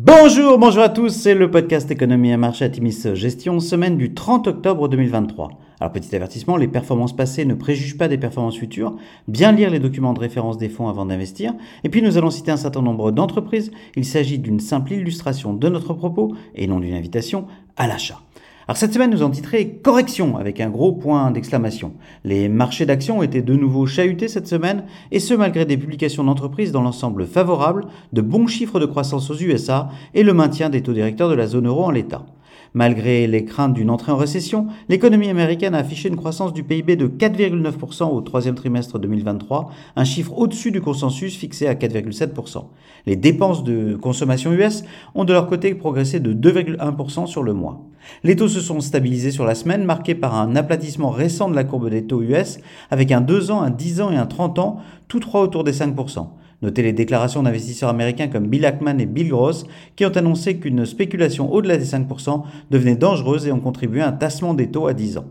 Bonjour, bonjour à tous, c'est le podcast Économie et Marché Atimis Gestion, semaine du 30 octobre 2023. Alors petit avertissement, les performances passées ne préjugent pas des performances futures, bien lire les documents de référence des fonds avant d'investir, et puis nous allons citer un certain nombre d'entreprises, il s'agit d'une simple illustration de notre propos et non d'une invitation à l'achat. Alors cette semaine, nous en titré Correction avec un gros point d'exclamation. Les marchés d'actions ont été de nouveau chahutés cette semaine, et ce malgré des publications d'entreprises dans l'ensemble favorables, de bons chiffres de croissance aux USA et le maintien des taux directeurs de la zone euro en l'état. Malgré les craintes d'une entrée en récession, l'économie américaine a affiché une croissance du PIB de 4,9% au troisième trimestre 2023, un chiffre au-dessus du consensus fixé à 4,7%. Les dépenses de consommation US ont de leur côté progressé de 2,1% sur le mois. Les taux se sont stabilisés sur la semaine, marqués par un aplatissement récent de la courbe des taux US, avec un 2 ans, un 10 ans et un 30 ans, tous trois autour des 5%. Notez les déclarations d'investisseurs américains comme Bill Ackman et Bill Gross qui ont annoncé qu'une spéculation au-delà des 5% devenait dangereuse et ont contribué à un tassement des taux à 10 ans.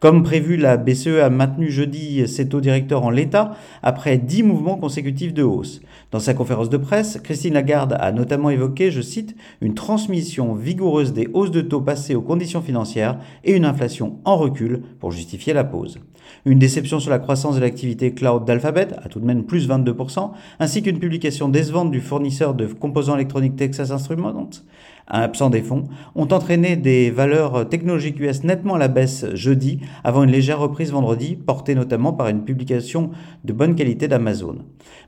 Comme prévu, la BCE a maintenu jeudi ses taux directeurs en l'état après 10 mouvements consécutifs de hausse. Dans sa conférence de presse, Christine Lagarde a notamment évoqué, je cite, une transmission vigoureuse des hausses de taux passées aux conditions financières et une inflation en recul pour justifier la pause. Une déception sur la croissance de l'activité cloud d'Alphabet, à tout de même plus 22%, ainsi qu'une publication décevante du fournisseur de composants électroniques Texas Instruments, absent des fonds, ont entraîné des valeurs technologiques US nettement à la baisse jeudi, avant une légère reprise vendredi, portée notamment par une publication de bonne qualité d'Amazon.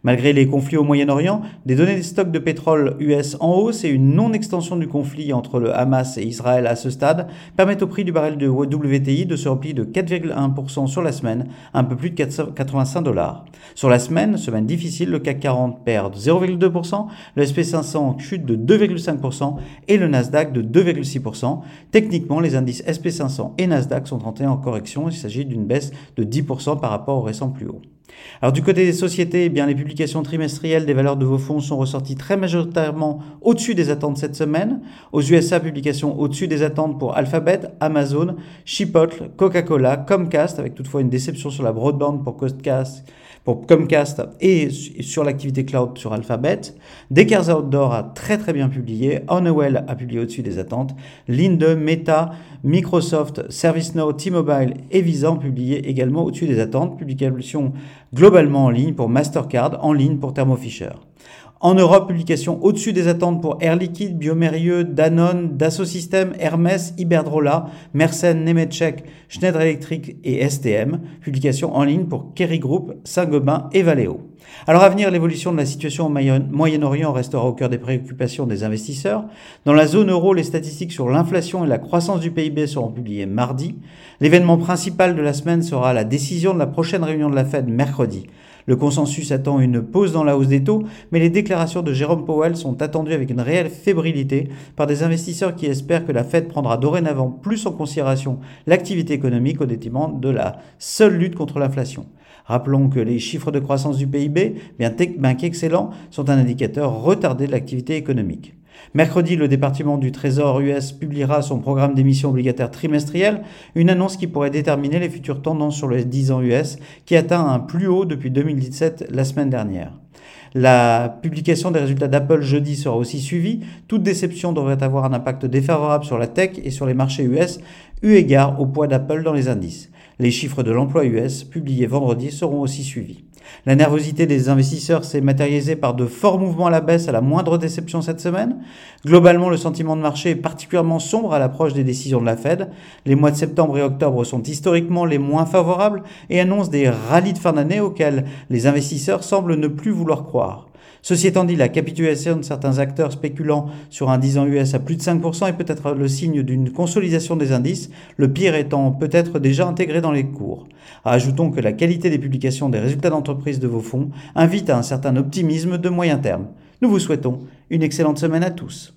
Malgré les conflits au Moyen-Orient, des données des stocks de pétrole US en hausse et une non-extension du conflit entre le Hamas et Israël à ce stade permettent au prix du baril de WTI de se replier de 4,1% sur la semaine, un peu plus de 85 dollars. Sur la semaine, semaine difficile, le CAC 40 perd 0,2%, le SP500 chute de 2,5% et le Nasdaq de 2,6%. Techniquement, les indices SP500 et Nasdaq sont entrés en correction. Il s'agit d'une baisse de 10% par rapport au récent plus haut. Alors du côté des sociétés, eh bien, les publications trimestrielles des valeurs de vos fonds sont ressorties très majoritairement au-dessus des attentes cette semaine. Aux USA, publications au-dessus des attentes pour Alphabet, Amazon, Chipotle, Coca-Cola, Comcast, avec toutefois une déception sur la broadband pour Comcast, pour Comcast et sur l'activité cloud sur Alphabet. Dekers Outdoor a très très bien publié. Honeywell a publié au-dessus des attentes. Linde, Meta, Microsoft, ServiceNow, T-Mobile et Visa ont publié également au-dessus des attentes. Publication globalement en ligne pour Mastercard, en ligne pour Thermo Fisher. En Europe, publication au-dessus des attentes pour Air Liquide, Biomérieux, Danone, Dassault Systèmes, Hermès, Iberdrola, Mersenne, Nemetschek, Schneider Electric et STM. Publication en ligne pour Kerry Group, Saint-Gobain et Valeo. Alors à venir, l'évolution de la situation au Moyen-Orient restera au cœur des préoccupations des investisseurs. Dans la zone euro, les statistiques sur l'inflation et la croissance du PIB seront publiées mardi. L'événement principal de la semaine sera la décision de la prochaine réunion de la Fed mercredi. Le consensus attend une pause dans la hausse des taux, mais les déclarations de Jérôme Powell sont attendues avec une réelle fébrilité par des investisseurs qui espèrent que la Fed prendra dorénavant plus en considération l'activité économique au détriment de la seule lutte contre l'inflation. Rappelons que les chiffres de croissance du PIB, bien, bien qu'excellents, sont un indicateur retardé de l'activité économique. Mercredi, le département du Trésor US publiera son programme d'émission obligataire trimestriel, une annonce qui pourrait déterminer les futures tendances sur les 10 ans US, qui atteint un plus haut depuis 2017 la semaine dernière. La publication des résultats d'Apple jeudi sera aussi suivie. Toute déception devrait avoir un impact défavorable sur la tech et sur les marchés US, eu égard au poids d'Apple dans les indices. Les chiffres de l'emploi US publiés vendredi seront aussi suivis. La nervosité des investisseurs s'est matérialisée par de forts mouvements à la baisse à la moindre déception cette semaine. Globalement, le sentiment de marché est particulièrement sombre à l'approche des décisions de la Fed. Les mois de septembre et octobre sont historiquement les moins favorables et annoncent des rallyes de fin d'année auxquels les investisseurs semblent ne plus vouloir croire. Ceci étant dit, la capitulation de certains acteurs spéculant sur un 10 ans US à plus de 5% est peut-être le signe d'une consolidation des indices, le pire étant peut-être déjà intégré dans les cours. Ajoutons que la qualité des publications des résultats d'entreprise de vos fonds invite à un certain optimisme de moyen terme. Nous vous souhaitons une excellente semaine à tous.